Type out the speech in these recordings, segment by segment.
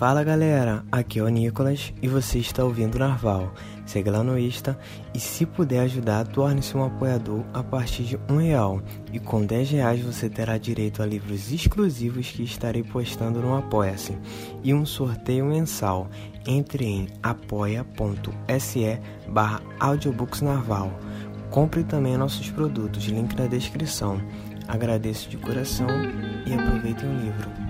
Fala galera, aqui é o Nicolas e você está ouvindo Narval. Segue lá no Insta e se puder ajudar, torne-se um apoiador a partir de um real. E com 10 reais você terá direito a livros exclusivos que estarei postando no Apoia-se e um sorteio mensal. Entre em apoia.se barra audiobooksnarval. Compre também nossos produtos, link na descrição. Agradeço de coração e aproveitem o livro.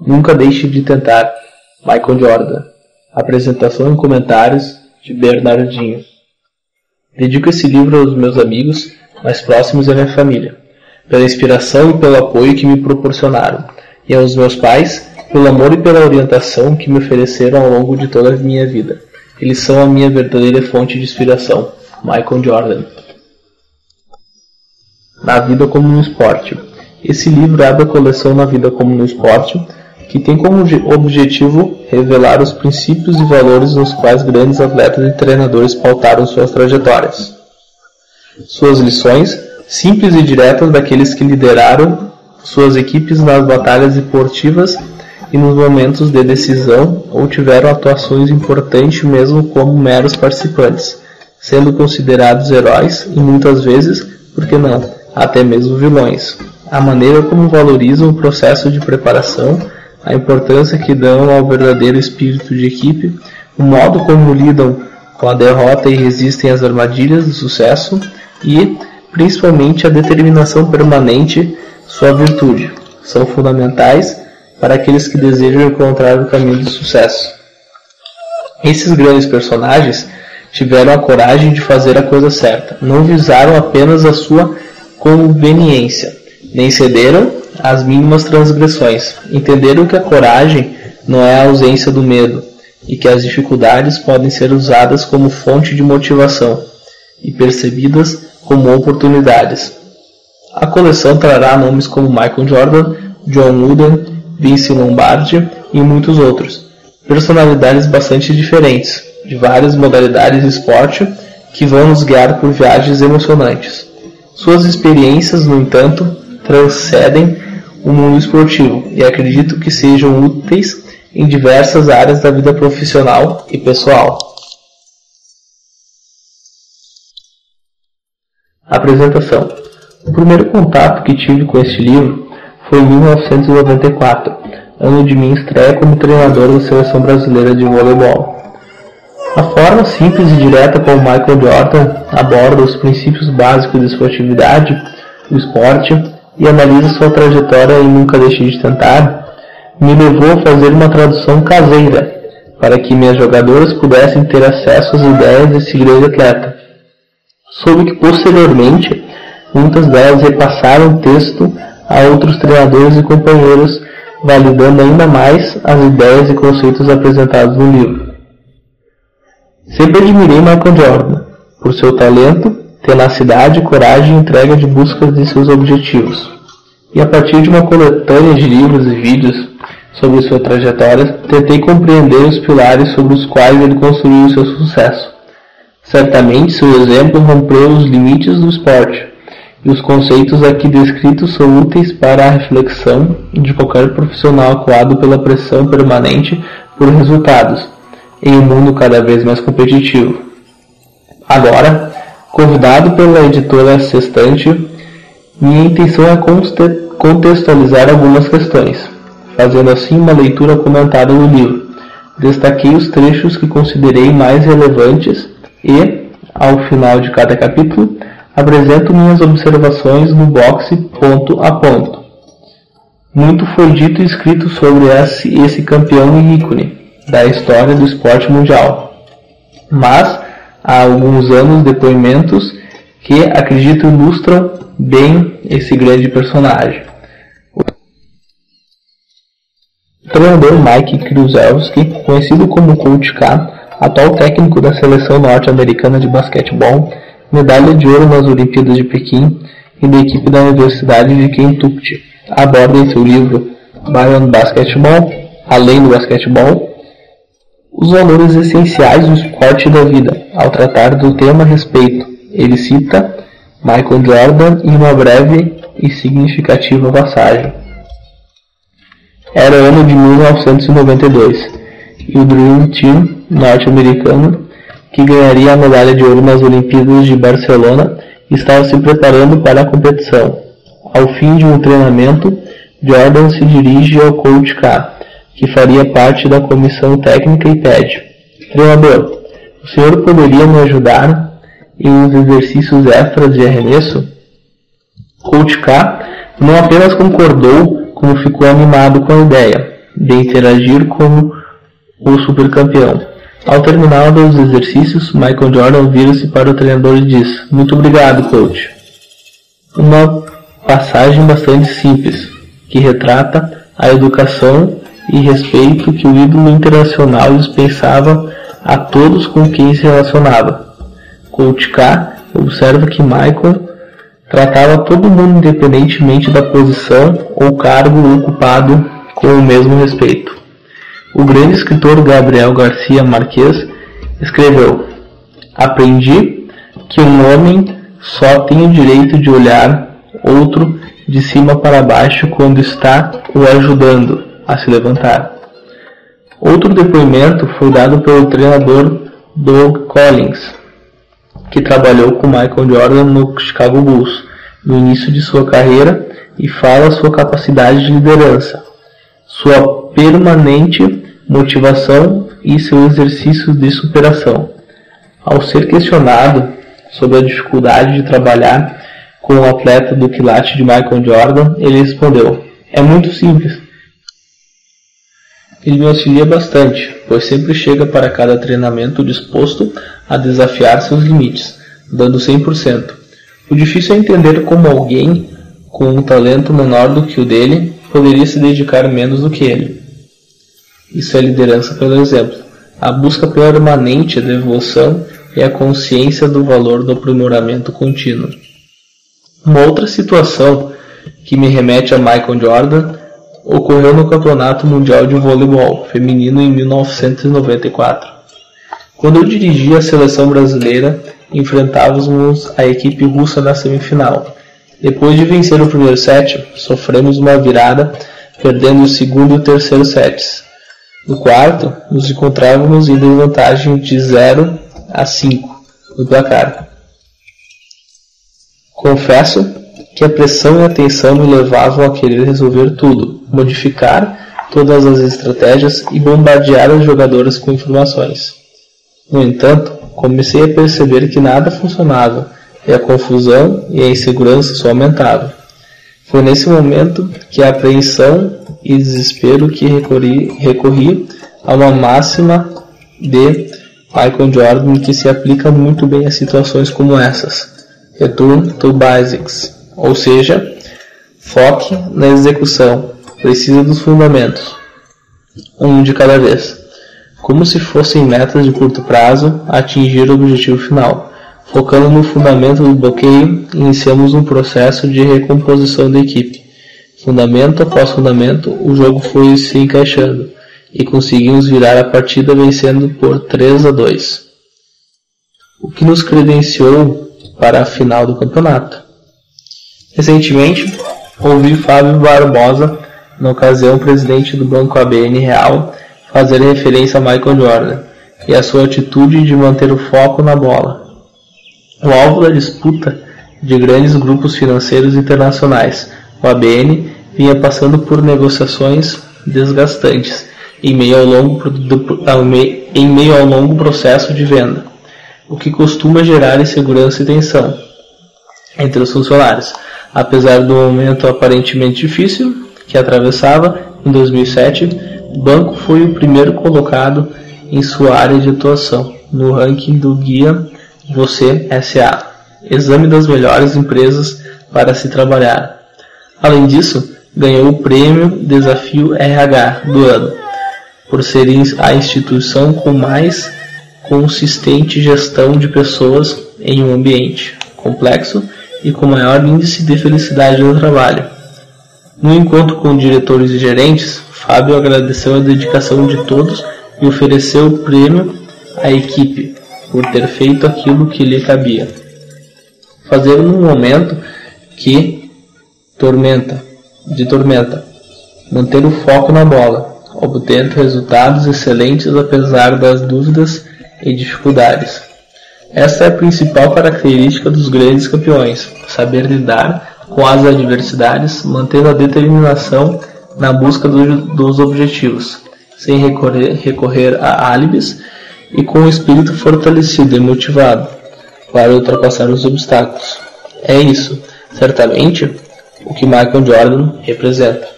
Nunca deixe de tentar. Michael Jordan. Apresentação e comentários de Bernardinho. Dedico esse livro aos meus amigos mais próximos e à minha família, pela inspiração e pelo apoio que me proporcionaram, e aos meus pais, pelo amor e pela orientação que me ofereceram ao longo de toda a minha vida. Eles são a minha verdadeira fonte de inspiração. Michael Jordan. Na vida como no esporte. Esse livro abre a coleção Na Vida como no Esporte, que tem como objetivo revelar os princípios e valores nos quais grandes atletas e treinadores pautaram suas trajetórias. Suas lições, simples e diretas daqueles que lideraram suas equipes nas batalhas esportivas e nos momentos de decisão ou tiveram atuações importantes mesmo como meros participantes, sendo considerados heróis e muitas vezes, por que não, até mesmo vilões. A maneira como valorizam o processo de preparação a importância que dão ao verdadeiro espírito de equipe, o modo como lidam com a derrota e resistem às armadilhas do sucesso e, principalmente, a determinação permanente, sua virtude, são fundamentais para aqueles que desejam encontrar o caminho do sucesso. Esses grandes personagens tiveram a coragem de fazer a coisa certa, não visaram apenas a sua conveniência, nem cederam as mínimas transgressões. Entenderam que a coragem não é a ausência do medo e que as dificuldades podem ser usadas como fonte de motivação e percebidas como oportunidades. A coleção trará nomes como Michael Jordan, John Wooden, Vince Lombardi e muitos outros. Personalidades bastante diferentes, de várias modalidades de esporte, que vão nos guiar por viagens emocionantes. Suas experiências, no entanto, transcendem o mundo esportivo e acredito que sejam úteis em diversas áreas da vida profissional e pessoal. Apresentação: O primeiro contato que tive com este livro foi em 1994, ano de minha estreia como treinador da seleção brasileira de voleibol. A forma simples e direta como Michael Jordan aborda os princípios básicos de esportividade, o esporte e analisa sua trajetória e nunca deixe de tentar, me levou a fazer uma tradução caseira para que minhas jogadoras pudessem ter acesso às ideias desse grande atleta. Soube que posteriormente muitas delas repassaram o texto a outros treinadores e companheiros, validando ainda mais as ideias e conceitos apresentados no livro. Sempre admirei Michael Jordan por seu talento tenacidade, coragem e entrega de busca de seus objetivos. E a partir de uma coletânea de livros e vídeos sobre sua trajetória, tentei compreender os pilares sobre os quais ele construiu seu sucesso. Certamente seu exemplo rompeu os limites do esporte, e os conceitos aqui descritos são úteis para a reflexão de qualquer profissional acuado pela pressão permanente por resultados, em um mundo cada vez mais competitivo. Agora, Convidado pela editora Sextante, minha intenção é contextualizar algumas questões, fazendo assim uma leitura comentada do livro. Destaquei os trechos que considerei mais relevantes e, ao final de cada capítulo, apresento minhas observações no boxe ponto a ponto. Muito foi dito e escrito sobre esse, esse campeão e ícone da história do esporte mundial. Mas há alguns anos depoimentos que acredito ilustram bem esse grande personagem. O treinador Mike Krzyzewski, conhecido como Coach K, atual técnico da seleção norte-americana de basquetebol, medalha de ouro nas Olimpíadas de Pequim e da equipe da Universidade de Kentucky, aborda em seu livro Beyond Basketball, Além do Basquetebol, os valores essenciais do esporte e da vida, ao tratar do tema a respeito. Ele cita Michael Jordan em uma breve e significativa passagem. Era o ano de 1992 e o Dream Team norte-americano, que ganharia a medalha de ouro nas Olimpíadas de Barcelona, estava se preparando para a competição. Ao fim de um treinamento, Jordan se dirige ao coach K, que faria parte da comissão técnica e pede: Treinador, o senhor poderia me ajudar em uns exercícios extras de arremesso? Coach K não apenas concordou, como ficou animado com a ideia de interagir com o supercampeão. Ao terminar os exercícios, Michael Jordan vira-se para o treinador e diz: Muito obrigado, coach. Uma passagem bastante simples, que retrata a educação e respeito que o ídolo internacional dispensava a todos com quem se relacionava. Coach K observa que Michael tratava todo mundo independentemente da posição ou cargo ocupado com o mesmo respeito. O grande escritor Gabriel Garcia Marques escreveu: Aprendi que um homem só tem o direito de olhar outro de cima para baixo quando está o ajudando a se levantar. Outro depoimento foi dado pelo treinador Doug Collins, que trabalhou com Michael Jordan no Chicago Bulls no início de sua carreira e fala sua capacidade de liderança, sua permanente motivação e seu exercício de superação. Ao ser questionado sobre a dificuldade de trabalhar com o atleta do quilate de Michael Jordan, ele respondeu: É muito simples. Ele me auxilia bastante, pois sempre chega para cada treinamento disposto a desafiar seus limites, dando 100%. O difícil é entender como alguém com um talento menor do que o dele poderia se dedicar menos do que ele. Isso é liderança pelo exemplo. A busca permanente da evolução e a consciência do valor do aprimoramento contínuo. Uma outra situação que me remete a Michael Jordan ocorreu no Campeonato Mundial de Voleibol Feminino em 1994. Quando eu dirigia a seleção brasileira, enfrentávamos a equipe russa na semifinal. Depois de vencer o primeiro set, sofremos uma virada, perdendo o segundo e o terceiro sets. No quarto, nos encontrávamos em desvantagem de 0 a 5 no placar. Confesso que a pressão e a tensão me levavam a querer resolver tudo, modificar todas as estratégias e bombardear as jogadoras com informações. No entanto, comecei a perceber que nada funcionava e a confusão e a insegurança só aumentavam. Foi nesse momento que a apreensão e desespero que recorri, recorri a uma máxima de Michael Jordan que se aplica muito bem a situações como essas. Return to Basics, ou seja, foque na execução, precisa dos fundamentos, um de cada vez, como se fossem metas de curto prazo a atingir o objetivo final. Focando no fundamento do bloqueio, iniciamos um processo de recomposição da equipe Fundamento após fundamento, o jogo foi se encaixando e conseguimos virar a partida vencendo por 3 a 2, o que nos credenciou para a final do campeonato. Recentemente, ouvi Fábio Barbosa, na ocasião presidente do Banco ABN Real, fazer referência a Michael Jordan e a sua atitude de manter o foco na bola. O alvo da disputa de grandes grupos financeiros internacionais o ABN vinha passando por negociações desgastantes em meio ao longo, em meio ao longo processo de venda, o que costuma gerar insegurança e tensão entre os funcionários. Apesar do momento aparentemente difícil que atravessava em 2007, o banco foi o primeiro colocado em sua área de atuação no ranking do guia Você SA, exame das melhores empresas para se trabalhar Além disso, ganhou o prêmio Desafio RH do ano, por ser a instituição com mais consistente gestão de pessoas em um ambiente complexo e com maior índice de felicidade no trabalho. No encontro com diretores e gerentes, Fábio agradeceu a dedicação de todos e ofereceu o prêmio à equipe por ter feito aquilo que lhe cabia. Fazer num momento que Tormenta. De tormenta. Manter o foco na bola, obtendo resultados excelentes apesar das dúvidas e dificuldades. Essa é a principal característica dos grandes campeões: saber lidar com as adversidades, mantendo a determinação na busca do, dos objetivos, sem recorrer, recorrer a álibis e com o espírito fortalecido e motivado para ultrapassar os obstáculos. É isso, certamente, o que Michael Jordan representa.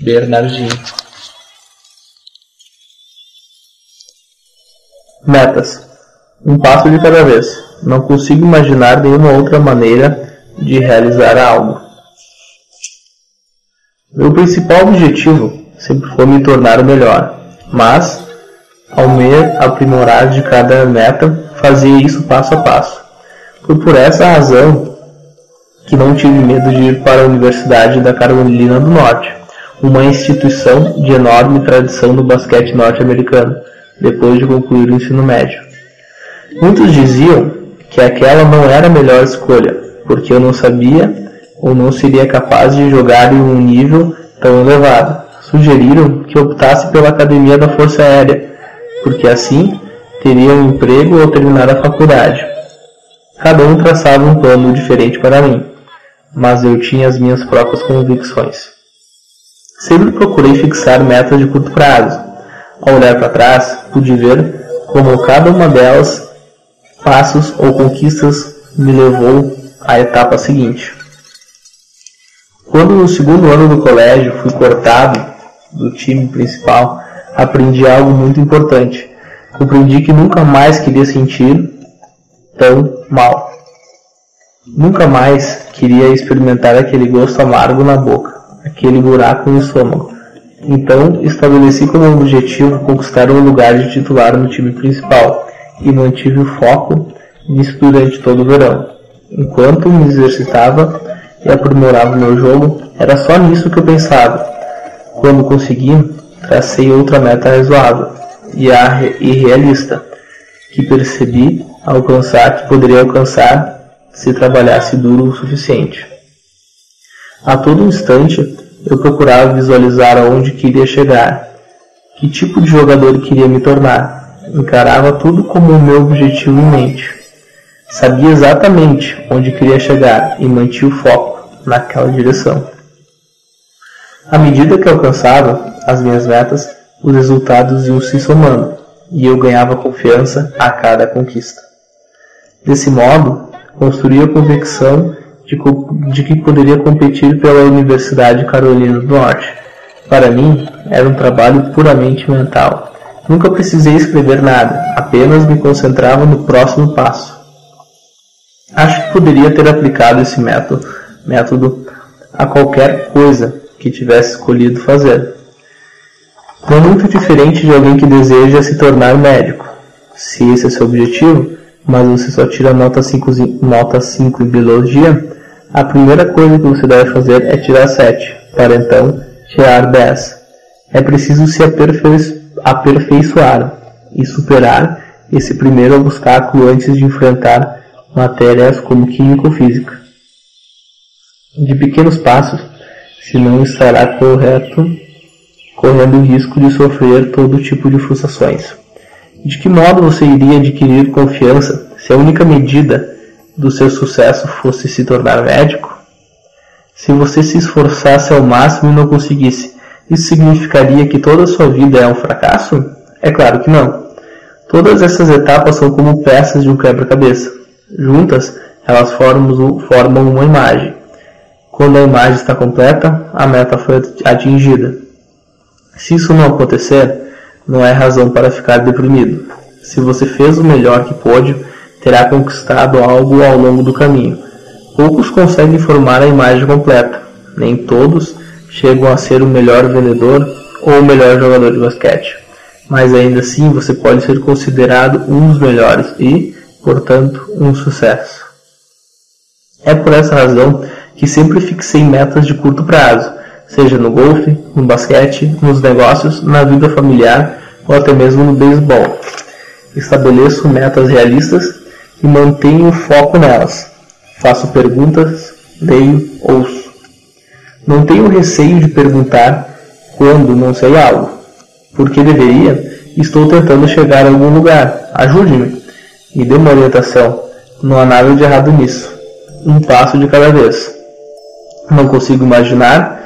Bernardinho. Metas. Um passo de cada vez. Não consigo imaginar nenhuma outra maneira de realizar algo. Meu principal objetivo sempre foi me tornar melhor, mas, ao me aprimorar de cada meta, fazia isso passo a passo. Foi por essa razão que não tive medo de ir para a Universidade da Carolina do Norte, uma instituição de enorme tradição no basquete norte-americano, depois de concluir o ensino médio. Muitos diziam que aquela não era a melhor escolha, porque eu não sabia ou não seria capaz de jogar em um nível tão elevado. Sugeriram que optasse pela Academia da Força Aérea, porque assim teria um emprego ou terminar a faculdade. Cada um traçava um plano diferente para mim, mas eu tinha as minhas próprias convicções. Sempre procurei fixar metas de curto prazo. Ao olhar para trás, pude ver como cada uma delas, passos ou conquistas, me levou à etapa seguinte. Quando no segundo ano do colégio fui cortado do time principal, aprendi algo muito importante. Compreendi que nunca mais queria sentir tão mal. Nunca mais queria experimentar aquele gosto amargo na boca, aquele buraco no estômago. Então estabeleci como objetivo conquistar um lugar de titular no time principal e mantive o foco nisso durante todo o verão. Enquanto me exercitava e aprimorava meu jogo, era só nisso que eu pensava. Quando consegui, tracei outra meta razoável e realista, que percebi alcançar que poderia alcançar se trabalhasse duro o suficiente. A todo instante, eu procurava visualizar aonde queria chegar, que tipo de jogador queria me tornar. Encarava tudo como o meu objetivo em mente. Sabia exatamente onde queria chegar e mantinha o foco naquela direção. À medida que alcançava as minhas metas, os resultados iam se somando e eu ganhava confiança a cada conquista. Desse modo, construí a convicção de, de que poderia competir pela Universidade Carolina do Norte. Para mim, era um trabalho puramente mental. Nunca precisei escrever nada, apenas me concentrava no próximo passo. Acho que poderia ter aplicado esse método, método a qualquer coisa que tivesse escolhido fazer. Não é muito diferente de alguém que deseja se tornar médico. Se esse é seu objetivo, mas você só tira nota 5, nota 5 em biologia, a primeira coisa que você deve fazer é tirar 7, para então tirar 10. É preciso se aperfei aperfeiçoar e superar esse primeiro obstáculo antes de enfrentar matérias como química ou física. De pequenos passos, se não estará correto, correndo o risco de sofrer todo tipo de frustrações. De que modo você iria adquirir confiança se a única medida do seu sucesso fosse se tornar médico? Se você se esforçasse ao máximo e não conseguisse, isso significaria que toda a sua vida é um fracasso? É claro que não. Todas essas etapas são como peças de um quebra-cabeça. Juntas, elas formam, formam uma imagem. Quando a imagem está completa, a meta foi atingida. Se isso não acontecer, não é razão para ficar deprimido. Se você fez o melhor que pôde, terá conquistado algo ao longo do caminho. Poucos conseguem formar a imagem completa. Nem todos chegam a ser o melhor vendedor ou o melhor jogador de basquete. Mas ainda assim você pode ser considerado um dos melhores e, portanto, um sucesso. É por essa razão que sempre fixei metas de curto prazo seja no golfe, no basquete, nos negócios, na vida familiar ou até mesmo no beisebol. Estabeleço metas realistas e mantenho foco nelas. Faço perguntas, leio, ouço. Não tenho receio de perguntar quando não sei algo. Porque deveria? Estou tentando chegar a algum lugar. Ajude-me. Me dê uma orientação. Não há nada de errado nisso. Um passo de cada vez. Não consigo imaginar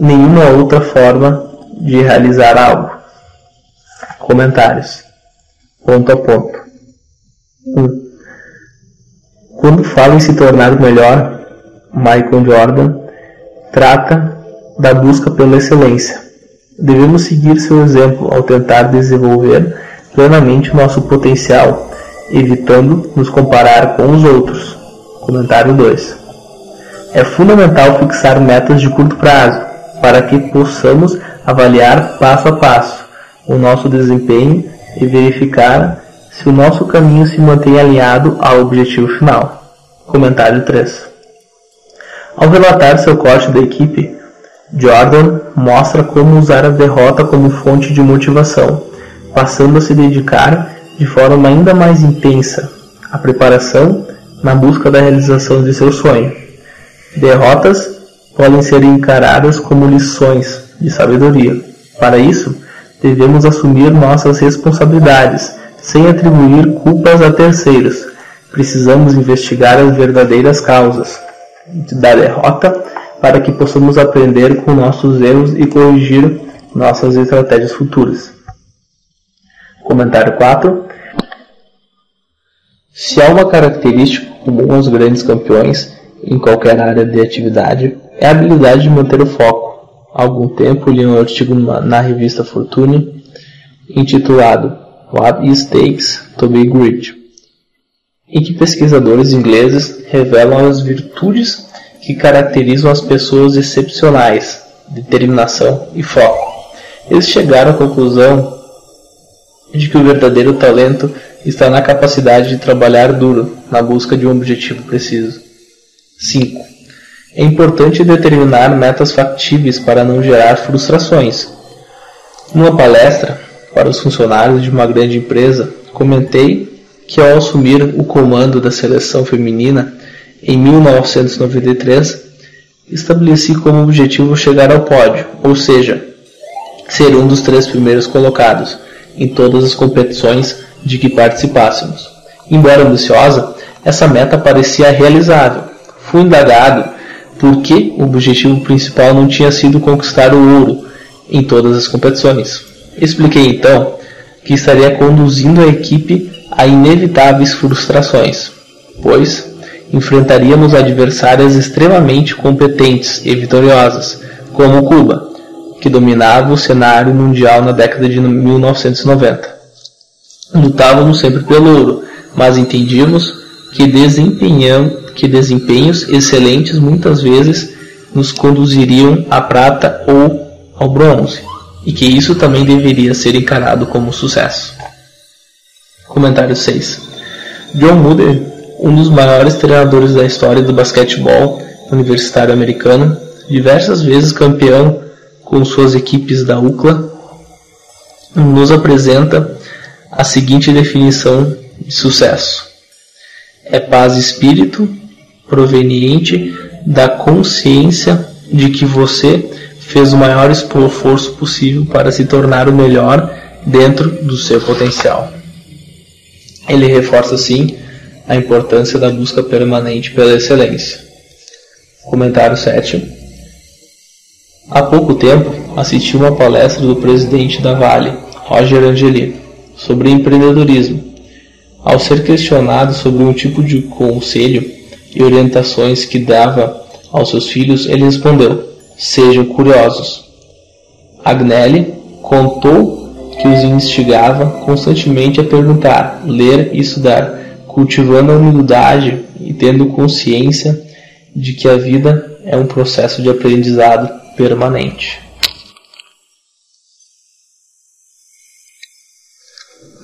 nenhuma outra forma de realizar algo. Comentários. Ponto a ponto. 1. Um. Quando fala em se tornar melhor, Michael Jordan trata da busca pela excelência. Devemos seguir seu exemplo ao tentar desenvolver plenamente nosso potencial, evitando nos comparar com os outros. Comentário 2. É fundamental fixar metas de curto prazo para que possamos avaliar passo a passo o nosso desempenho e verificar se o nosso caminho se mantém alinhado ao objetivo final. Comentário 3. Ao relatar seu corte da equipe, Jordan mostra como usar a derrota como fonte de motivação, passando a se dedicar de forma ainda mais intensa à preparação na busca da realização de seu sonho. Derrotas podem ser encaradas como lições de sabedoria. Para isso, devemos assumir nossas responsabilidades, sem atribuir culpas a terceiros. Precisamos investigar as verdadeiras causas da derrota para que possamos aprender com nossos erros e corrigir nossas estratégias futuras. Comentário 4. Se há uma característica comum aos grandes campeões em qualquer área de atividade, é a habilidade de manter o foco. Há algum tempo li um artigo na revista Fortune intitulado What It Takes to Be Great, em que pesquisadores ingleses revelam as virtudes que caracterizam as pessoas excepcionais, determinação e foco. Eles chegaram à conclusão de que o verdadeiro talento está na capacidade de trabalhar duro na busca de um objetivo preciso. 5. É importante determinar metas factíveis para não gerar frustrações. Numa palestra para os funcionários de uma grande empresa, comentei que ao assumir o comando da seleção feminina em 1993, estabeleci como objetivo chegar ao pódio, ou seja, ser um dos três primeiros colocados em todas as competições de que participássemos. Embora ambiciosa, essa meta parecia realizável. Fui indagado por que o objetivo principal não tinha sido conquistar o ouro em todas as competições. Expliquei então que estaria conduzindo a equipe a inevitáveis frustrações, pois enfrentaríamos adversárias extremamente competentes e vitoriosas, como Cuba, que dominava o cenário mundial na década de 1990. Lutávamos sempre pelo ouro, mas entendíamos que, que desempenhos excelentes muitas vezes nos conduziriam à prata ou ao bronze, e que isso também deveria ser encarado como sucesso. Comentário 6. John Muller um dos maiores treinadores da história do basquetebol universitário americano, diversas vezes campeão com suas equipes da UCLA, nos apresenta a seguinte definição de sucesso: é paz e espírito proveniente da consciência de que você fez o maior esforço possível para se tornar o melhor dentro do seu potencial. Ele reforça assim a importância da busca permanente pela excelência. Comentário 7. Há pouco tempo assisti uma palestra do presidente da Vale, Roger Angeli, sobre empreendedorismo. Ao ser questionado sobre um tipo de conselho e orientações que dava aos seus filhos, ele respondeu: Sejam curiosos. Agnelli contou que os instigava constantemente a perguntar, ler e estudar, cultivando a humildade e tendo consciência de que a vida é um processo de aprendizado permanente.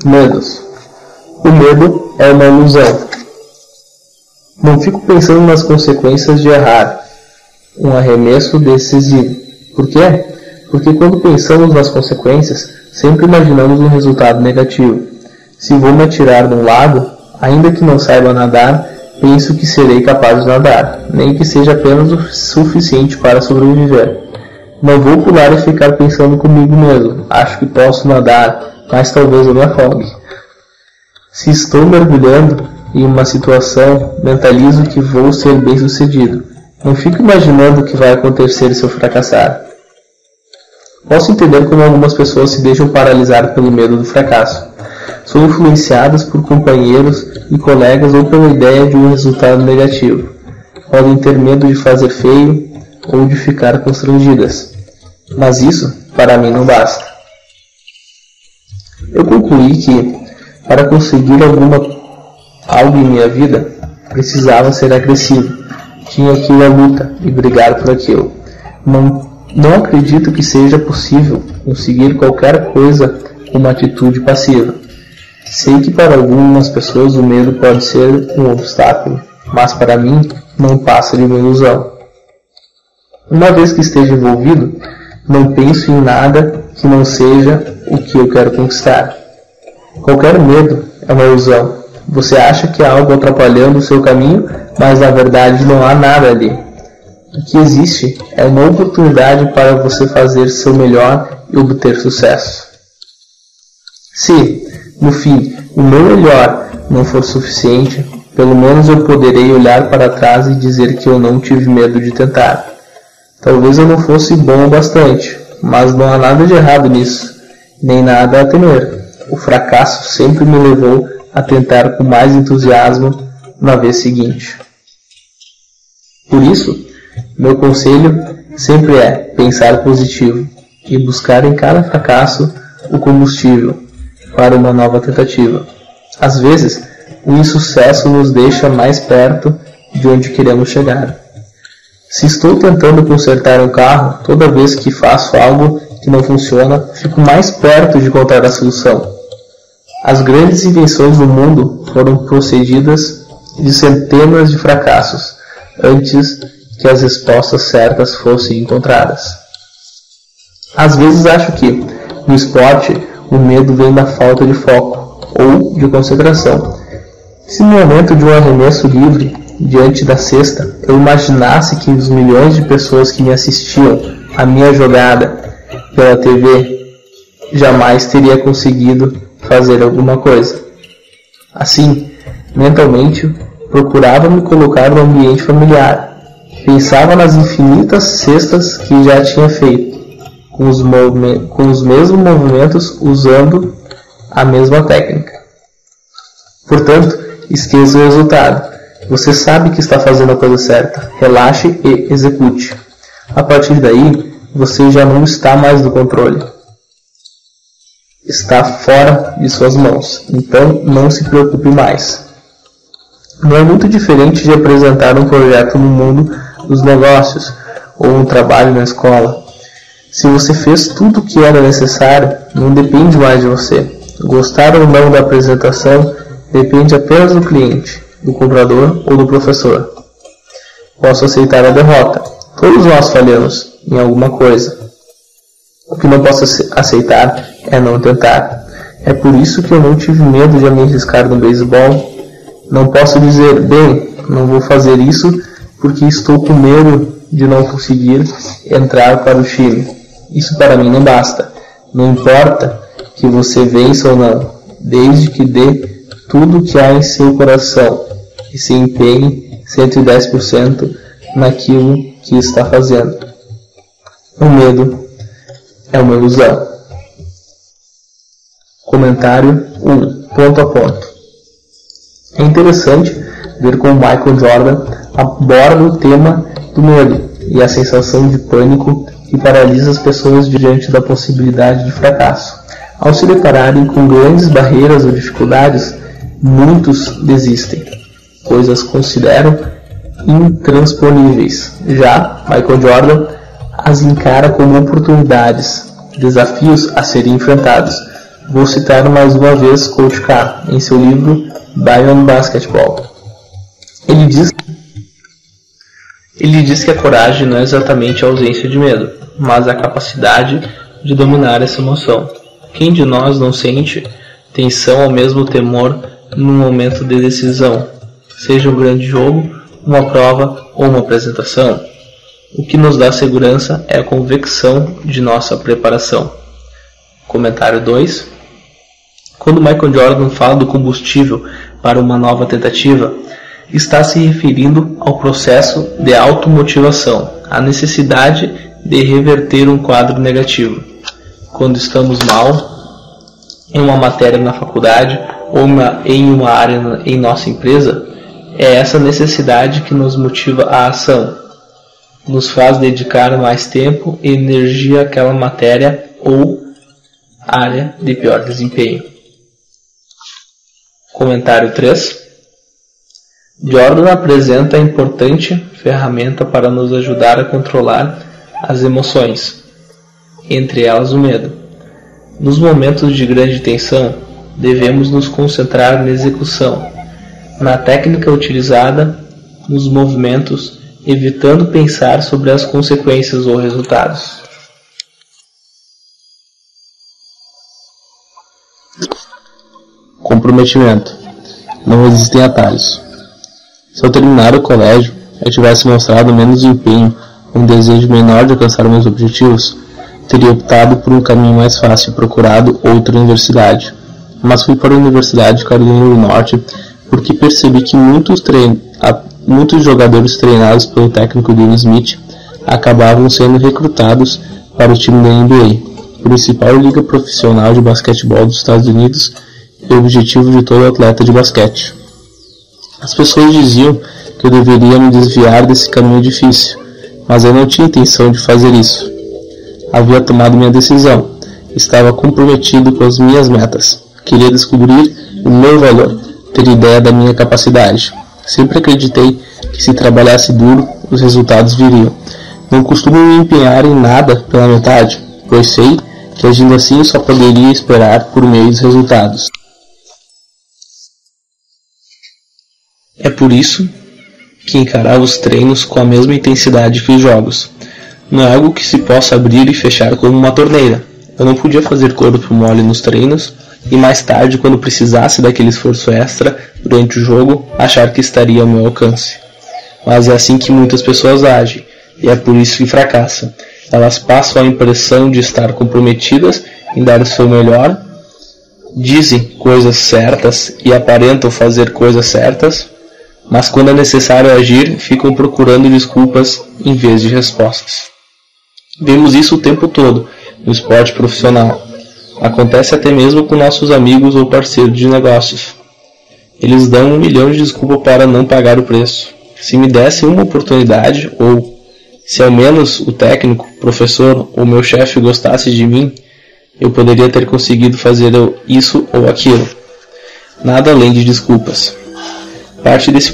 Medos. O medo é uma ilusão. Não fico pensando nas consequências de errar. Um arremesso decisivo. Por quê? Porque quando pensamos nas consequências, sempre imaginamos um resultado negativo. Se vou me atirar de um lago, ainda que não saiba nadar, penso que serei capaz de nadar, nem que seja apenas o suficiente para sobreviver. Não vou pular e ficar pensando comigo mesmo. Acho que posso nadar, mas talvez eu me afogue. Se estou mergulhando em uma situação, mentalizo que vou ser bem sucedido. Não fico imaginando o que vai acontecer se eu fracassar. Posso entender como algumas pessoas se deixam paralisar pelo medo do fracasso. São influenciadas por companheiros e colegas ou pela ideia de um resultado negativo. Podem ter medo de fazer feio ou de ficar constrangidas. Mas isso, para mim, não basta. Eu concluí que, para conseguir alguma algo em minha vida, precisava ser agressivo tinha que ir à luta e brigar por aquilo. Não, não acredito que seja possível conseguir qualquer coisa com uma atitude passiva. Sei que para algumas pessoas o medo pode ser um obstáculo, mas para mim não passa de uma ilusão. Uma vez que esteja envolvido, não penso em nada que não seja o que eu quero conquistar. Qualquer medo é uma ilusão. Você acha que há algo atrapalhando o seu caminho, mas na verdade não há nada ali. O que existe é uma oportunidade para você fazer seu melhor e obter sucesso. Se, no fim, o meu melhor não for suficiente, pelo menos eu poderei olhar para trás e dizer que eu não tive medo de tentar. Talvez eu não fosse bom o bastante, mas não há nada de errado nisso, nem nada a temer. O fracasso sempre me levou a tentar com mais entusiasmo na vez seguinte. Por isso, meu conselho sempre é pensar positivo e buscar em cada fracasso o combustível para uma nova tentativa. Às vezes, o insucesso nos deixa mais perto de onde queremos chegar. Se estou tentando consertar um carro, toda vez que faço algo que não funciona, fico mais perto de encontrar a solução. As grandes invenções do mundo foram procedidas de centenas de fracassos antes que as respostas certas fossem encontradas. Às vezes acho que, no esporte, o medo vem da falta de foco ou de concentração. Se no momento de um arremesso livre, diante da cesta, eu imaginasse que os milhões de pessoas que me assistiam à minha jogada pela TV jamais teria conseguido fazer alguma coisa. Assim, mentalmente, procurava me colocar no ambiente familiar. Pensava nas infinitas cestas que já tinha feito, com os, com os mesmos movimentos, usando a mesma técnica. Portanto, esqueça o resultado. Você sabe que está fazendo a coisa certa. Relaxe e execute. A partir daí, você já não está mais no controle. Está fora de suas mãos. Então, não se preocupe mais. Não é muito diferente de apresentar um projeto no mundo dos negócios ou um trabalho na escola. Se você fez tudo o que era necessário, não depende mais de você. Gostar ou não da apresentação depende apenas do cliente, do comprador ou do professor. Posso aceitar a derrota. Todos nós falhamos em alguma coisa. O que não posso aceitar é não tentar. É por isso que eu não tive medo de me arriscar no beisebol não posso dizer, bem, não vou fazer isso porque estou com medo de não conseguir entrar para o time. Isso para mim não basta. Não importa que você vença ou não, desde que dê tudo que há em seu coração e se empenhe 110% naquilo que está fazendo. O medo é uma ilusão. Comentário 1. Ponto a ponto. É interessante ver como Michael Jordan aborda o tema do medo e a sensação de pânico que paralisa as pessoas diante da possibilidade de fracasso. Ao se depararem com grandes barreiras ou dificuldades, muitos desistem, pois as consideram intransponíveis. Já Michael Jordan as encara como oportunidades, desafios a serem enfrentados. Vou citar mais uma vez Coach K em seu livro Bayern Basketball. Ele diz, ele diz que a coragem não é exatamente a ausência de medo, mas a capacidade de dominar essa emoção. Quem de nós não sente tensão ou mesmo temor num momento de decisão? Seja um grande jogo, uma prova ou uma apresentação. O que nos dá segurança é a convicção de nossa preparação. Comentário 2. Quando Michael Jordan fala do combustível para uma nova tentativa, está se referindo ao processo de automotivação, a necessidade de reverter um quadro negativo. Quando estamos mal em uma matéria na faculdade ou uma, em uma área em nossa empresa, é essa necessidade que nos motiva à ação, nos faz dedicar mais tempo e energia àquela matéria ou área de pior desempenho. Comentário 3. Jordan apresenta a importante ferramenta para nos ajudar a controlar as emoções, entre elas o medo. Nos momentos de grande tensão, devemos nos concentrar na execução, na técnica utilizada, nos movimentos, evitando pensar sobre as consequências ou resultados. Comprometimento. Não existem atalhos. Se ao terminar o colégio eu tivesse mostrado menos empenho, um desejo menor de alcançar meus objetivos, teria optado por um caminho mais fácil e procurado outra universidade. Mas fui para a Universidade Carolina do Norte porque percebi que muitos, trein... muitos jogadores treinados pelo técnico Dean Smith acabavam sendo recrutados para o time da NBA, principal liga profissional de basquetebol dos Estados Unidos e objetivo de todo atleta de basquete. As pessoas diziam que eu deveria me desviar desse caminho difícil, mas eu não tinha intenção de fazer isso. Havia tomado minha decisão, estava comprometido com as minhas metas, queria descobrir o meu valor, ter ideia da minha capacidade. Sempre acreditei que se trabalhasse duro, os resultados viriam. Não costumo me empenhar em nada pela metade, pois sei que agindo assim só poderia esperar por meio dos resultados. É por isso que encarava os treinos com a mesma intensidade que os jogos. Não é algo que se possa abrir e fechar como uma torneira. Eu não podia fazer corpo mole nos treinos e mais tarde, quando precisasse daquele esforço extra durante o jogo, achar que estaria ao meu alcance. Mas é assim que muitas pessoas agem, e é por isso que fracassam. Elas passam a impressão de estar comprometidas em dar o seu melhor, dizem coisas certas e aparentam fazer coisas certas, mas quando é necessário agir, ficam procurando desculpas em vez de respostas. Vemos isso o tempo todo no esporte profissional. Acontece até mesmo com nossos amigos ou parceiros de negócios. Eles dão um milhão de desculpas para não pagar o preço. Se me dessem uma oportunidade, ou se ao menos o técnico, professor ou meu chefe gostasse de mim, eu poderia ter conseguido fazer isso ou aquilo. Nada além de desculpas. Parte desse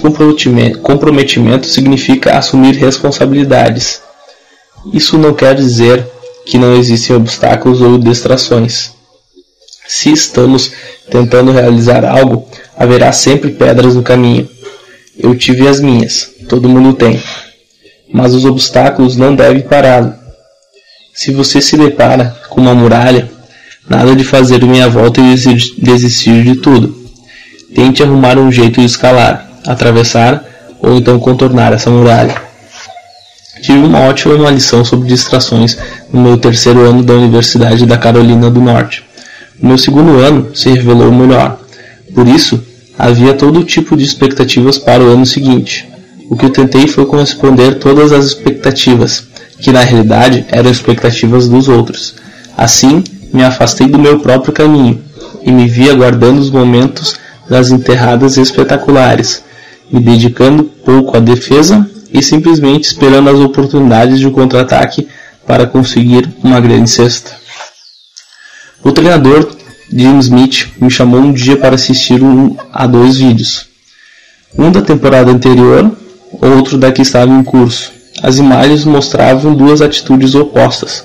comprometimento significa assumir responsabilidades. Isso não quer dizer que não existem obstáculos ou distrações. Se estamos tentando realizar algo, haverá sempre pedras no caminho. Eu tive as minhas, todo mundo tem. Mas os obstáculos não devem pará-lo. Se você se depara com uma muralha, nada de fazer minha volta e desistir de tudo. Tente arrumar um jeito de escalar, atravessar ou então contornar essa muralha. Tive uma ótima lição sobre distrações no meu terceiro ano da Universidade da Carolina do Norte. O meu segundo ano se revelou melhor. Por isso, havia todo tipo de expectativas para o ano seguinte. O que eu tentei foi corresponder todas as expectativas, que na realidade eram expectativas dos outros. Assim, me afastei do meu próprio caminho e me vi aguardando os momentos das enterradas espetaculares, me dedicando pouco à defesa e simplesmente esperando as oportunidades de contra-ataque para conseguir uma grande cesta. O treinador Jim Smith me chamou um dia para assistir um, a dois vídeos. Um da temporada anterior, outro da que estava em curso. As imagens mostravam duas atitudes opostas.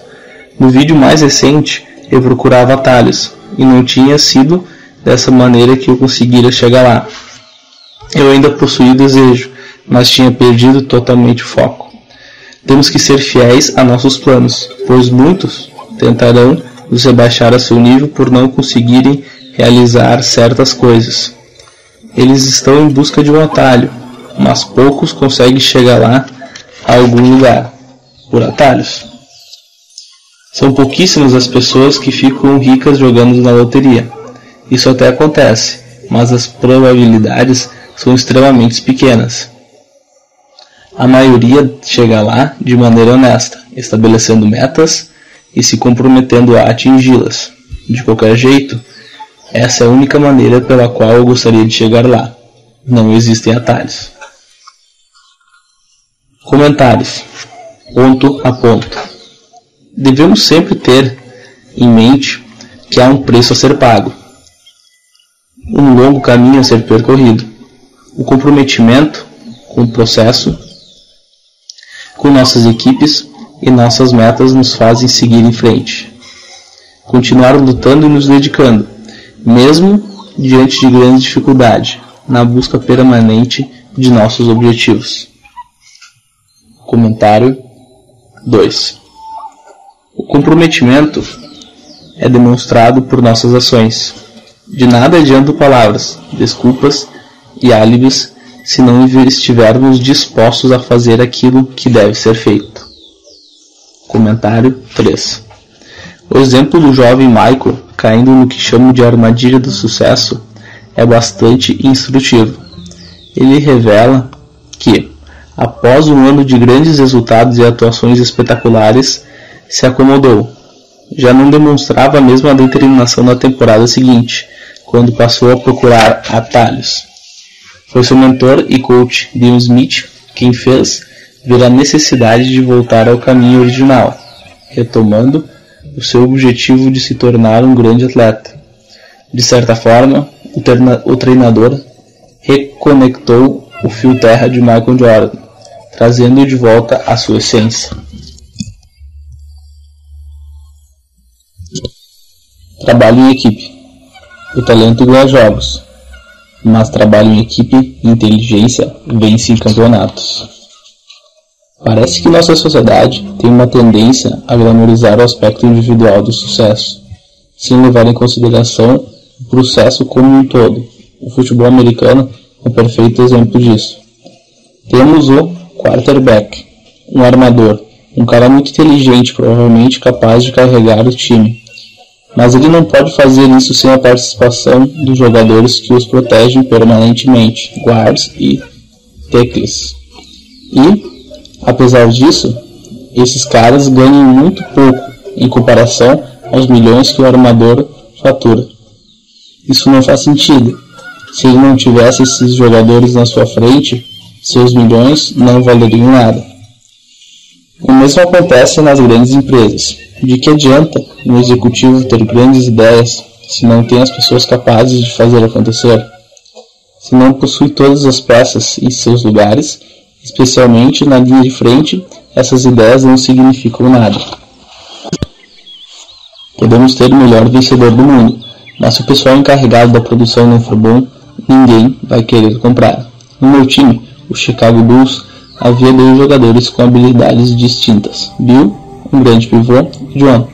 No vídeo mais recente, eu procurava atalhos, e não tinha sido dessa maneira que eu conseguira chegar lá. Eu ainda possuía desejo, mas tinha perdido totalmente o foco. Temos que ser fiéis a nossos planos, pois muitos tentarão nos rebaixar a seu nível por não conseguirem realizar certas coisas. Eles estão em busca de um atalho, mas poucos conseguem chegar lá a algum lugar por atalhos. São pouquíssimas as pessoas que ficam ricas jogando na loteria. Isso até acontece, mas as probabilidades são extremamente pequenas. A maioria chega lá de maneira honesta, estabelecendo metas e se comprometendo a atingi-las. De qualquer jeito, essa é a única maneira pela qual eu gostaria de chegar lá. Não existem atalhos. Comentários. Ponto a ponto. Devemos sempre ter em mente que há um preço a ser pago, um longo caminho a ser percorrido. O comprometimento com o processo, com nossas equipes e nossas metas nos fazem seguir em frente. Continuar lutando e nos dedicando, mesmo diante de grandes dificuldades, na busca permanente de nossos objetivos. Comentário 2 O comprometimento é demonstrado por nossas ações. De nada adiantam palavras, desculpas e álibis se não estivermos dispostos a fazer aquilo que deve ser feito. Comentário 3 O exemplo do jovem Michael caindo no que chamo de armadilha do sucesso é bastante instrutivo. Ele revela que, após um ano de grandes resultados e atuações espetaculares, se acomodou. Já não demonstrava a mesma determinação na temporada seguinte, quando passou a procurar atalhos. Foi seu mentor e coach, Dean Smith, quem fez ver a necessidade de voltar ao caminho original, retomando o seu objetivo de se tornar um grande atleta. De certa forma, o treinador reconectou o fio terra de Michael Jordan, trazendo de volta a sua essência. Trabalho em equipe. O talento ganha jogos, mas trabalho em equipe e inteligência vence em campeonatos. Parece que nossa sociedade tem uma tendência a glamorizar o aspecto individual do sucesso, sem levar em consideração o processo como um todo. O futebol americano é um perfeito exemplo disso. Temos o quarterback, um armador, um cara muito inteligente, provavelmente capaz de carregar o time. Mas ele não pode fazer isso sem a participação dos jogadores que os protegem permanentemente, guards e tackles. E Apesar disso, esses caras ganham muito pouco em comparação aos milhões que o armador fatura. Isso não faz sentido. Se ele não tivesse esses jogadores na sua frente, seus milhões não valeriam nada. O mesmo acontece nas grandes empresas. De que adianta um executivo ter grandes ideias se não tem as pessoas capazes de fazer acontecer? Se não possui todas as peças em seus lugares Especialmente na linha de frente, essas ideias não significam nada. Podemos ter o melhor vencedor do mundo, mas se o pessoal encarregado da produção não for bom, ninguém vai querer comprar. No meu time, o Chicago Bulls, havia dois jogadores com habilidades distintas: Bill, um grande pivô, e John,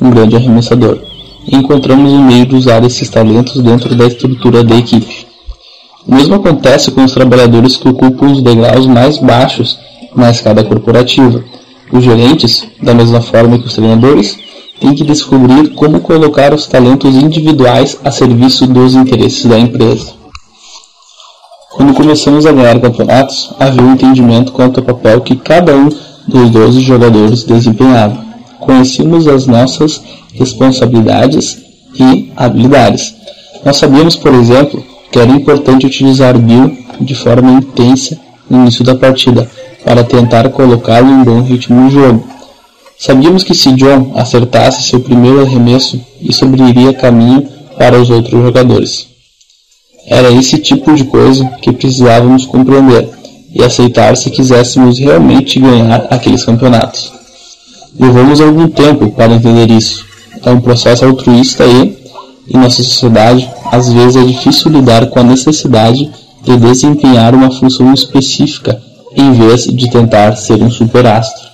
um grande arremessador. E encontramos um meio de usar esses talentos dentro da estrutura da equipe. O mesmo acontece com os trabalhadores que ocupam os degraus mais baixos na escada corporativa. Os gerentes, da mesma forma que os treinadores, têm que descobrir como colocar os talentos individuais a serviço dos interesses da empresa. Quando começamos a ganhar campeonatos, havia um entendimento quanto ao papel que cada um dos 12 jogadores desempenhava. Conhecíamos as nossas responsabilidades e habilidades. Nós sabíamos, por exemplo, que era importante utilizar Bill de forma intensa no início da partida, para tentar colocá-lo em bom ritmo no jogo. Sabíamos que se John acertasse seu primeiro arremesso, isso abriria caminho para os outros jogadores. Era esse tipo de coisa que precisávamos compreender e aceitar se quiséssemos realmente ganhar aqueles campeonatos. Levamos algum tempo para entender isso. É um processo altruísta e, em nossa sociedade, às vezes é difícil lidar com a necessidade de desempenhar uma função específica em vez de tentar ser um superastro.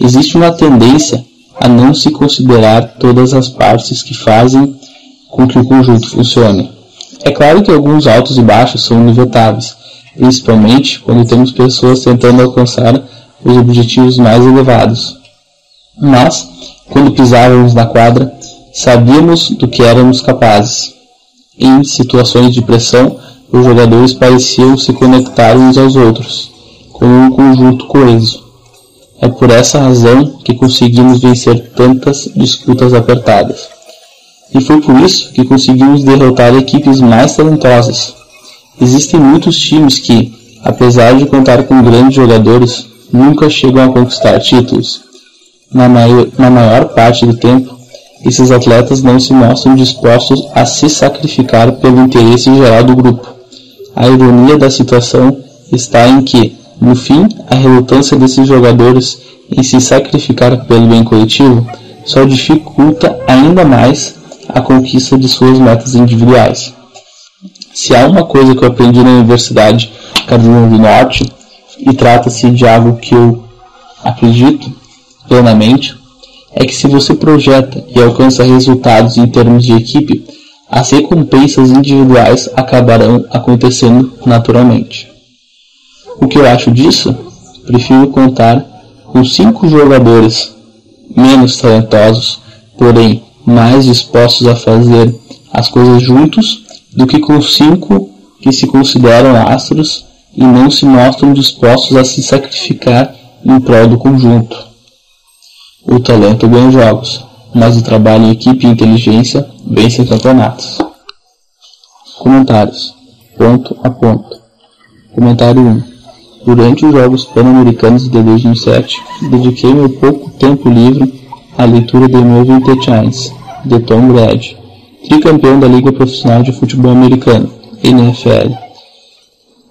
Existe uma tendência a não se considerar todas as partes que fazem com que o conjunto funcione. É claro que alguns altos e baixos são inevitáveis, principalmente quando temos pessoas tentando alcançar os objetivos mais elevados. Mas, quando pisávamos na quadra, sabíamos do que éramos capazes. Em situações de pressão, os jogadores pareciam se conectar uns aos outros, como um conjunto coeso. É por essa razão que conseguimos vencer tantas disputas apertadas. E foi por isso que conseguimos derrotar equipes mais talentosas. Existem muitos times que, apesar de contar com grandes jogadores, nunca chegam a conquistar títulos. Na maior, na maior parte do tempo, esses atletas não se mostram dispostos a se sacrificar pelo interesse geral do grupo. A ironia da situação está em que, no fim, a relutância desses jogadores em se sacrificar pelo bem coletivo só dificulta ainda mais a conquista de suas metas individuais. Se há uma coisa que eu aprendi na Universidade Carolina do Norte, e trata-se de algo que eu acredito plenamente, é que se você projeta e alcança resultados em termos de equipe, as recompensas individuais acabarão acontecendo naturalmente. O que eu acho disso? Prefiro contar com cinco jogadores menos talentosos, porém mais dispostos a fazer as coisas juntos, do que com cinco que se consideram astros e não se mostram dispostos a se sacrificar em prol do conjunto. O talento ganha jogos, mas o trabalho em equipe e inteligência vence campeonatos. Comentários. Ponto a ponto. Comentário 1. Durante os Jogos Pan-Americanos de 2007, dediquei meu pouco tempo livre à leitura de Moving Chains, de Tom Brady, tricampeão da Liga Profissional de Futebol Americano, NFL,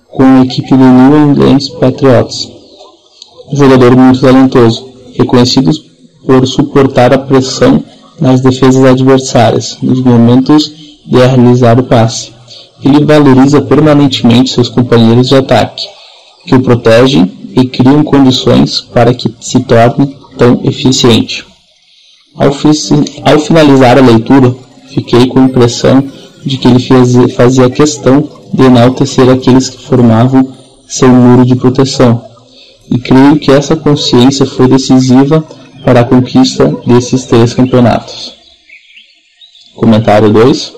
com a equipe do New England Patriots. Jogador muito talentoso, reconhecido por suportar a pressão nas defesas adversárias nos momentos de realizar o passe. Ele valoriza permanentemente seus companheiros de ataque, que o protegem e criam condições para que se torne tão eficiente. Ao, ao finalizar a leitura, fiquei com a impressão de que ele fazia questão de enaltecer aqueles que formavam seu muro de proteção. E creio que essa consciência foi decisiva para a conquista desses três campeonatos. Comentário 2.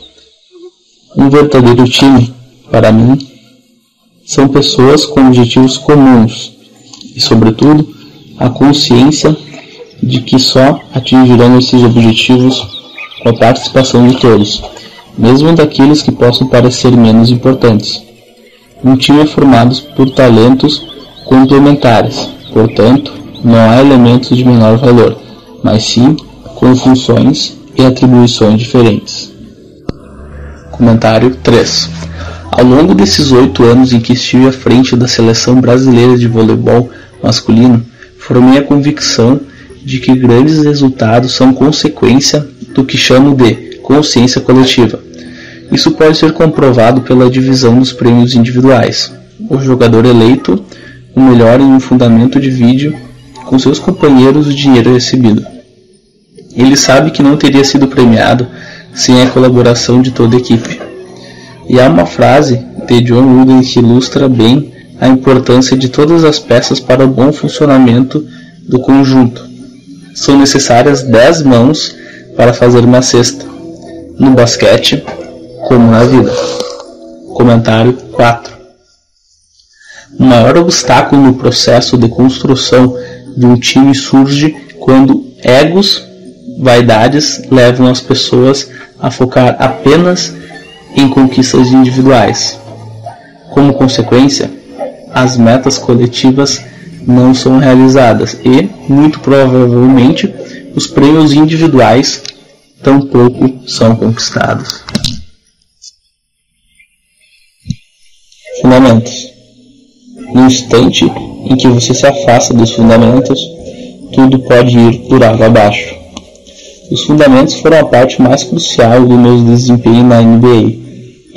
Um verdadeiro time, para mim, são pessoas com objetivos comuns e, sobretudo, a consciência de que só atingirão esses objetivos com a participação de todos, mesmo daqueles que possam parecer menos importantes. Um time é formado por talentos complementares, portanto, não há elementos de menor valor, mas sim com funções e atribuições diferentes. Comentário 3 Ao longo desses oito anos em que estive à frente da seleção brasileira de voleibol masculino, formei a convicção de que grandes resultados são consequência do que chamo de consciência coletiva. Isso pode ser comprovado pela divisão dos prêmios individuais. O jogador eleito o melhor em um fundamento de vídeo com seus companheiros o dinheiro recebido. Ele sabe que não teria sido premiado sem a colaboração de toda a equipe. E há uma frase de John Wooden que ilustra bem a importância de todas as peças para o bom funcionamento do conjunto. São necessárias 10 mãos para fazer uma cesta. No basquete, como na vida. Comentário 4. O maior obstáculo no processo de construção de um time surge quando egos, vaidades levam as pessoas a focar apenas em conquistas individuais. Como consequência, as metas coletivas não são realizadas e, muito provavelmente, os prêmios individuais tampouco são conquistados. Fundamentos. No instante em que você se afasta dos fundamentos, tudo pode ir por água abaixo. Os fundamentos foram a parte mais crucial do meu desempenho na NBA.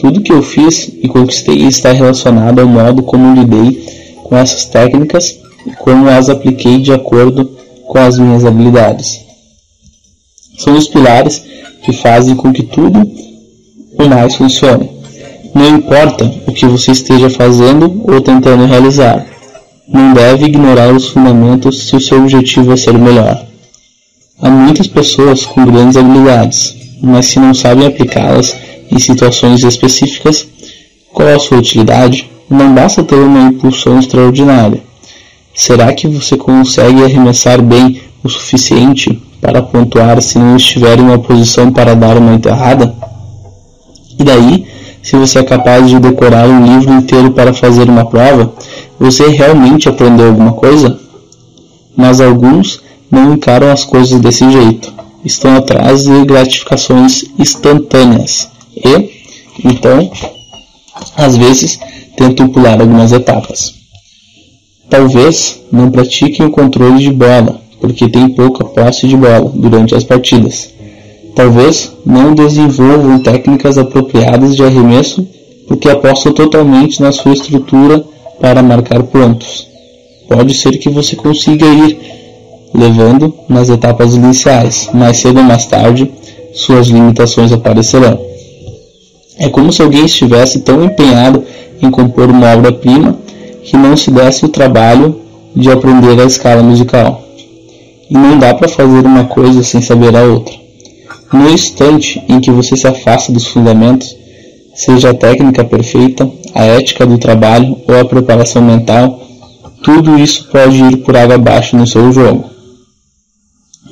Tudo que eu fiz e conquistei está relacionado ao modo como lidei com essas técnicas e como as apliquei de acordo com as minhas habilidades. São os pilares que fazem com que tudo o mais funcione. Não importa o que você esteja fazendo ou tentando realizar, não deve ignorar os fundamentos se o seu objetivo é ser melhor. Há muitas pessoas com grandes habilidades, mas se não sabem aplicá-las em situações específicas, qual a sua utilidade? Não basta ter uma impulsão extraordinária. Será que você consegue arremessar bem o suficiente para pontuar se não estiver em uma posição para dar uma enterrada? E daí, se você é capaz de decorar um livro inteiro para fazer uma prova, você realmente aprendeu alguma coisa? Mas alguns não encaram as coisas desse jeito. Estão atrás de gratificações instantâneas e, então, às vezes, tentam pular algumas etapas. Talvez não pratiquem o controle de bola, porque tem pouca posse de bola durante as partidas. Talvez não desenvolvam técnicas apropriadas de arremesso, porque apostam totalmente na sua estrutura para marcar pontos. Pode ser que você consiga ir levando nas etapas iniciais, mais cedo ou mais tarde suas limitações aparecerão. É como se alguém estivesse tão empenhado em compor uma obra-prima que não se desse o trabalho de aprender a escala musical. E não dá para fazer uma coisa sem saber a outra. No instante em que você se afasta dos fundamentos, seja a técnica perfeita, a ética do trabalho ou a preparação mental, tudo isso pode ir por água abaixo no seu jogo.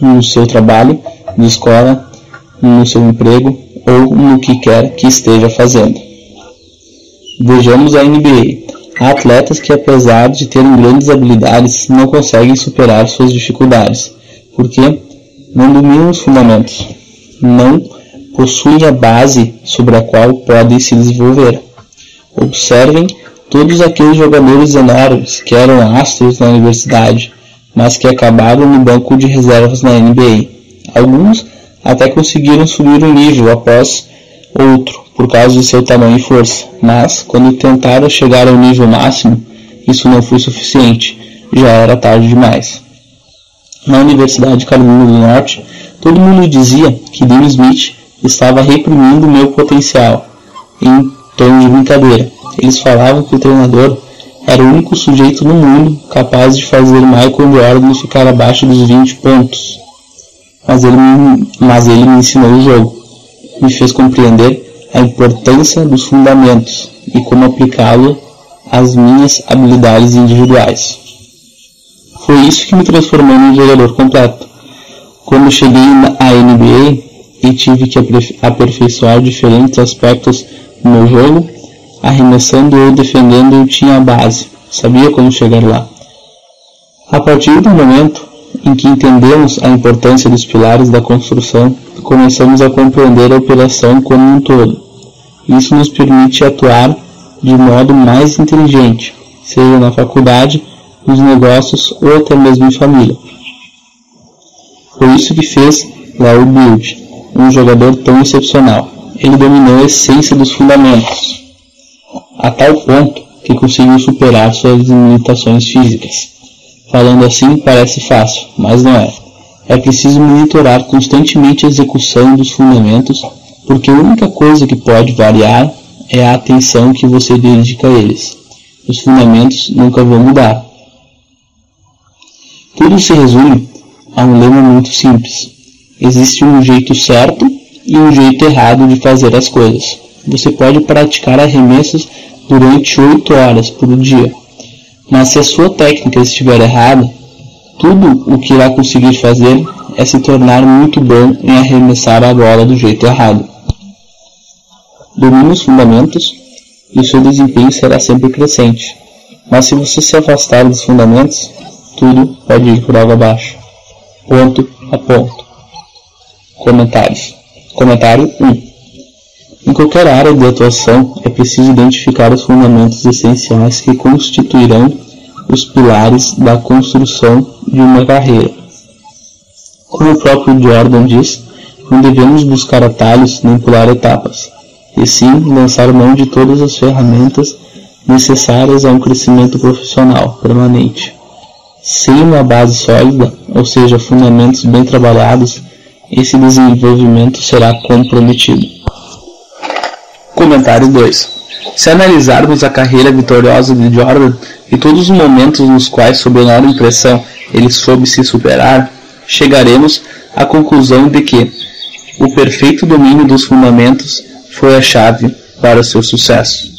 No seu trabalho, na escola, no seu emprego ou no que quer que esteja fazendo. Vejamos a NBA. Há atletas que, apesar de terem grandes habilidades, não conseguem superar suas dificuldades, porque não dominam os fundamentos, não possuem a base sobre a qual podem se desenvolver. Observem todos aqueles jogadores enormes que eram astros na universidade, mas que acabaram no banco de reservas na NBA. Alguns até conseguiram subir um nível após outro por causa de seu tamanho e força, mas quando tentaram chegar ao nível máximo, isso não foi suficiente, já era tarde demais. Na Universidade de Carolina do Norte, todo mundo dizia que Dean Smith estava reprimindo meu potencial, em tom de brincadeira. Eles falavam que o treinador era o único sujeito no mundo capaz de fazer Michael Jordan ficar abaixo dos 20 pontos. Mas ele, mas ele me ensinou o jogo, me fez compreender a importância dos fundamentos e como aplicá-lo às minhas habilidades individuais. Foi isso que me transformou num jogador completo. Quando cheguei à NBA e tive que aperfeiçoar diferentes aspectos do meu jogo, arremessando ou defendendo eu tinha a base, sabia como chegar lá. A partir do momento em que entendemos a importância dos pilares da construção, começamos a compreender a operação como um todo. Isso nos permite atuar de modo mais inteligente, seja na faculdade, nos negócios ou até mesmo em família. Foi isso que fez Larry Bird, um jogador tão excepcional. Ele dominou a essência dos fundamentos, a tal ponto que conseguiu superar suas limitações físicas. Falando assim parece fácil, mas não é. É preciso monitorar constantemente a execução dos fundamentos porque a única coisa que pode variar é a atenção que você dedica a eles. Os fundamentos nunca vão mudar. Tudo se resume a um lema muito simples. Existe um jeito certo e um jeito errado de fazer as coisas. Você pode praticar arremessos durante 8 horas por dia, mas se a sua técnica estiver errada, tudo o que irá conseguir fazer é se tornar muito bom em arremessar a bola do jeito errado domine os fundamentos e o seu desempenho será sempre crescente. Mas se você se afastar dos fundamentos, tudo pode ir por água abaixo. Ponto a ponto. Comentários. Comentário 1. Em qualquer área de atuação, é preciso identificar os fundamentos essenciais que constituirão os pilares da construção de uma carreira. Como o próprio Jordan diz, não devemos buscar atalhos nem pular etapas e sim lançar mão de todas as ferramentas necessárias a um crescimento profissional permanente. Sem uma base sólida, ou seja, fundamentos bem trabalhados, esse desenvolvimento será comprometido. Comentário 2. Se analisarmos a carreira vitoriosa de Jordan e todos os momentos nos quais, sob enorme pressão, ele soube se superar, chegaremos à conclusão de que o perfeito domínio dos fundamentos foi a chave para seu sucesso.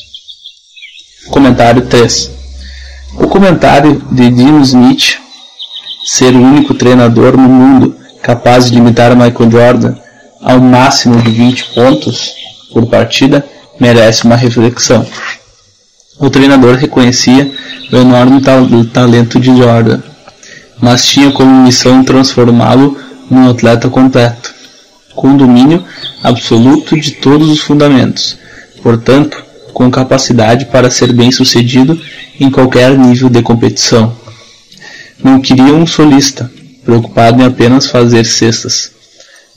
Comentário 3 O comentário de Dino Smith, ser o único treinador no mundo capaz de limitar Michael Jordan ao máximo de 20 pontos por partida, merece uma reflexão. O treinador reconhecia o enorme talento de Jordan, mas tinha como missão transformá-lo num atleta completo, com domínio absoluto de todos os fundamentos, portanto, com capacidade para ser bem-sucedido em qualquer nível de competição. Não queria um solista, preocupado em apenas fazer cestas,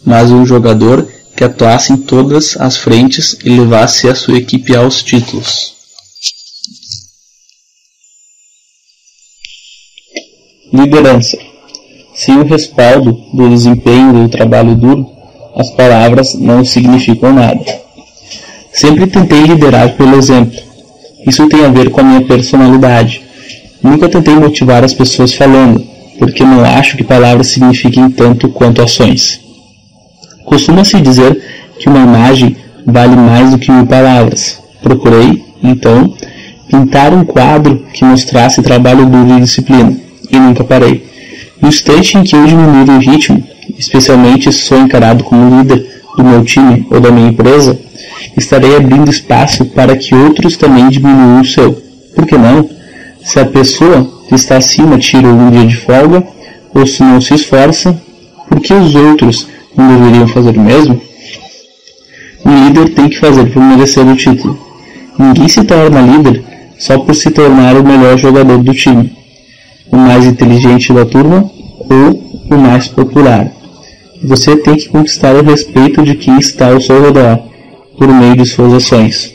mas um jogador que atuasse em todas as frentes e levasse a sua equipe aos títulos. Liderança. Sem o respaldo do desempenho do trabalho duro, as palavras não significam nada. Sempre tentei liderar pelo exemplo. Isso tem a ver com a minha personalidade. Nunca tentei motivar as pessoas falando, porque não acho que palavras signifiquem tanto quanto ações. Costuma-se dizer que uma imagem vale mais do que mil palavras. Procurei, então, pintar um quadro que mostrasse trabalho duro e disciplina, e nunca parei. No instante em que eu diminuir o ritmo, especialmente se sou encarado como líder do meu time ou da minha empresa, estarei abrindo espaço para que outros também diminuam o seu. Por que não? Se a pessoa que está acima tira um dia de folga, ou se não se esforça, por que os outros não deveriam fazer o mesmo? O líder tem que fazer por merecer o título. Ninguém se torna líder só por se tornar o melhor jogador do time, o mais inteligente da turma ou o mais popular. Você tem que conquistar o respeito de quem está ao seu redor por meio de suas ações.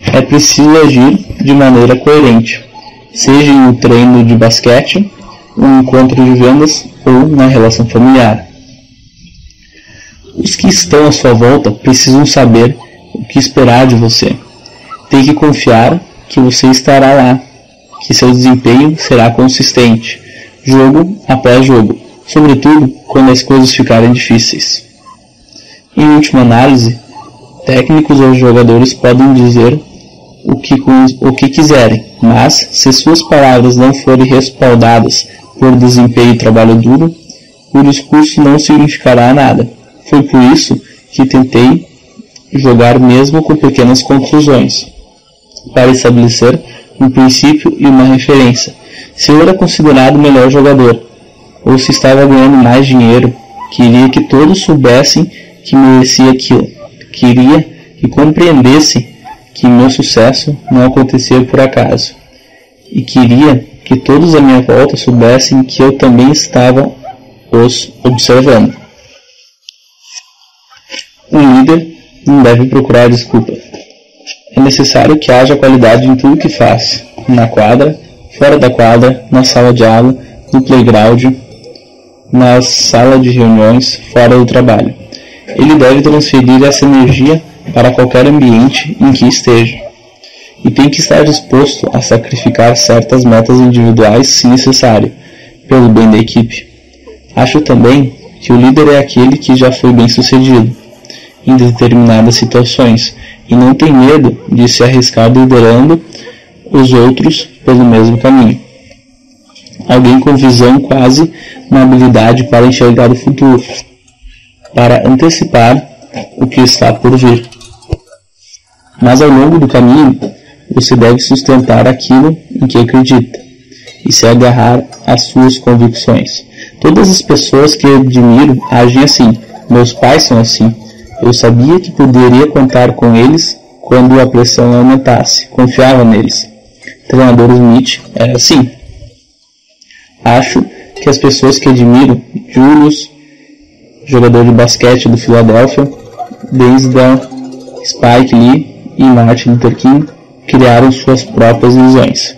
É preciso agir de maneira coerente, seja em um treino de basquete, um encontro de vendas ou na relação familiar. Os que estão à sua volta precisam saber o que esperar de você. Tem que confiar que você estará lá, que seu desempenho será consistente, jogo após jogo, sobretudo quando as coisas ficarem difíceis. Em última análise, técnicos ou jogadores podem dizer o que, o que quiserem, mas se suas palavras não forem respaldadas por desempenho e trabalho duro, o discurso não significará nada. Foi por isso que tentei jogar mesmo com pequenas conclusões, para estabelecer um princípio e uma referência. Se eu era considerado o melhor jogador, ou se estava ganhando mais dinheiro, queria que todos soubessem que merecia aquilo. Queria que compreendessem que meu sucesso não acontecia por acaso. E queria que todos à minha volta soubessem que eu também estava os observando. Um líder não deve procurar desculpa. É necessário que haja qualidade em tudo que faz, na quadra, fora da quadra, na sala de aula, no playground, na sala de reuniões, fora do trabalho. Ele deve transferir essa energia para qualquer ambiente em que esteja. E tem que estar disposto a sacrificar certas metas individuais se necessário, pelo bem da equipe. Acho também que o líder é aquele que já foi bem sucedido em determinadas situações e não tem medo de se arriscar liderando os outros pelo mesmo caminho. Alguém com visão quase uma habilidade para enxergar o futuro, para antecipar o que está por vir. Mas ao longo do caminho, você deve sustentar aquilo em que acredita e se agarrar às suas convicções. Todas as pessoas que admiro agem assim. Meus pais são assim. Eu sabia que poderia contar com eles quando a pressão aumentasse. Confiava neles. Treinador Smith era assim. Acho que as pessoas que admiro, Julius, jogador de basquete do Philadelphia, Denzel, Spike Lee e Martin Luther King, criaram suas próprias visões.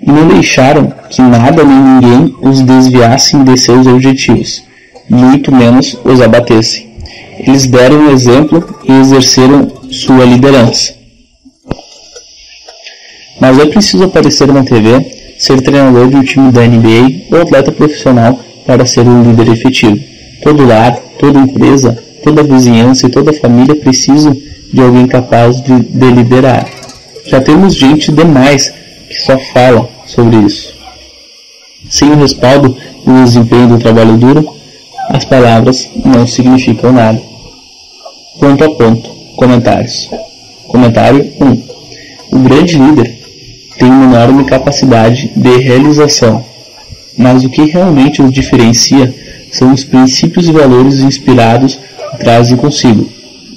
E não deixaram que nada nem ninguém os desviassem de seus objetivos, muito menos os abatessem. Eles deram um exemplo e exerceram sua liderança. Mas é preciso aparecer na TV, ser treinador de um time da NBA ou atleta profissional para ser um líder efetivo. Todo lar, toda empresa, toda vizinhança e toda família precisam de alguém capaz de, de liderar. Já temos gente demais que só fala sobre isso. Sem o respaldo e o desempenho do trabalho duro, as palavras não significam nada. Ponto a ponto. Comentários. Comentário 1. O grande líder tem uma enorme capacidade de realização, mas o que realmente os diferencia são os princípios e valores inspirados que trazem consigo.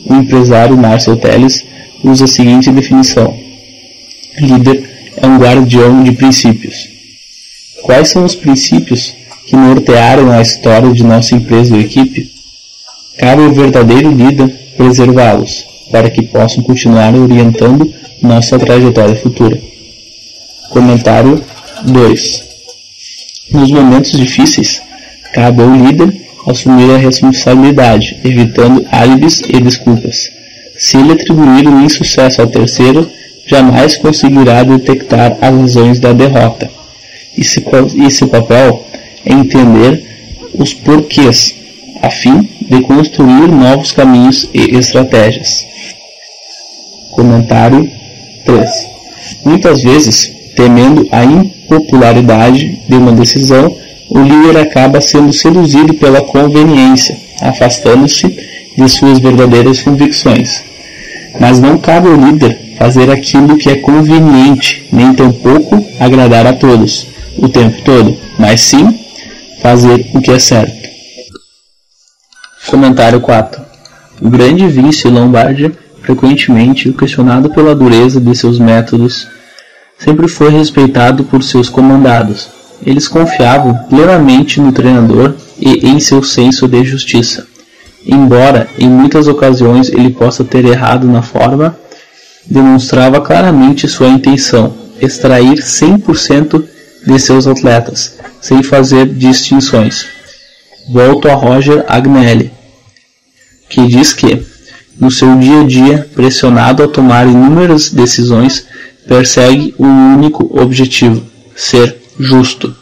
O empresário Marcel Telles usa a seguinte definição: Líder é um guardião de princípios. Quais são os princípios que nortearam a história de nossa empresa ou equipe? Cabe ao verdadeiro líder preservá-los, para que possam continuar orientando nossa trajetória futura. Comentário 2 Nos momentos difíceis, cabe ao líder assumir a responsabilidade, evitando álibis e desculpas. Se ele atribuir o insucesso ao terceiro, jamais conseguirá detectar as razões da derrota. E seu papel é entender os porquês, a fim de construir novos caminhos e estratégias. Comentário 3. Muitas vezes, temendo a impopularidade de uma decisão, o líder acaba sendo seduzido pela conveniência, afastando-se de suas verdadeiras convicções. Mas não cabe ao líder fazer aquilo que é conveniente, nem tampouco agradar a todos, o tempo todo, mas sim fazer o que é certo. Comentário 4. O grande Vince Lombardi, frequentemente questionado pela dureza de seus métodos, sempre foi respeitado por seus comandados, eles confiavam plenamente no treinador e em seu senso de justiça. Embora em muitas ocasiões ele possa ter errado na forma, demonstrava claramente sua intenção, extrair 100% de seus atletas, sem fazer distinções. Volto a Roger Agnelli, que diz que, no seu dia a dia, pressionado a tomar inúmeras decisões, persegue um único objetivo: ser justo.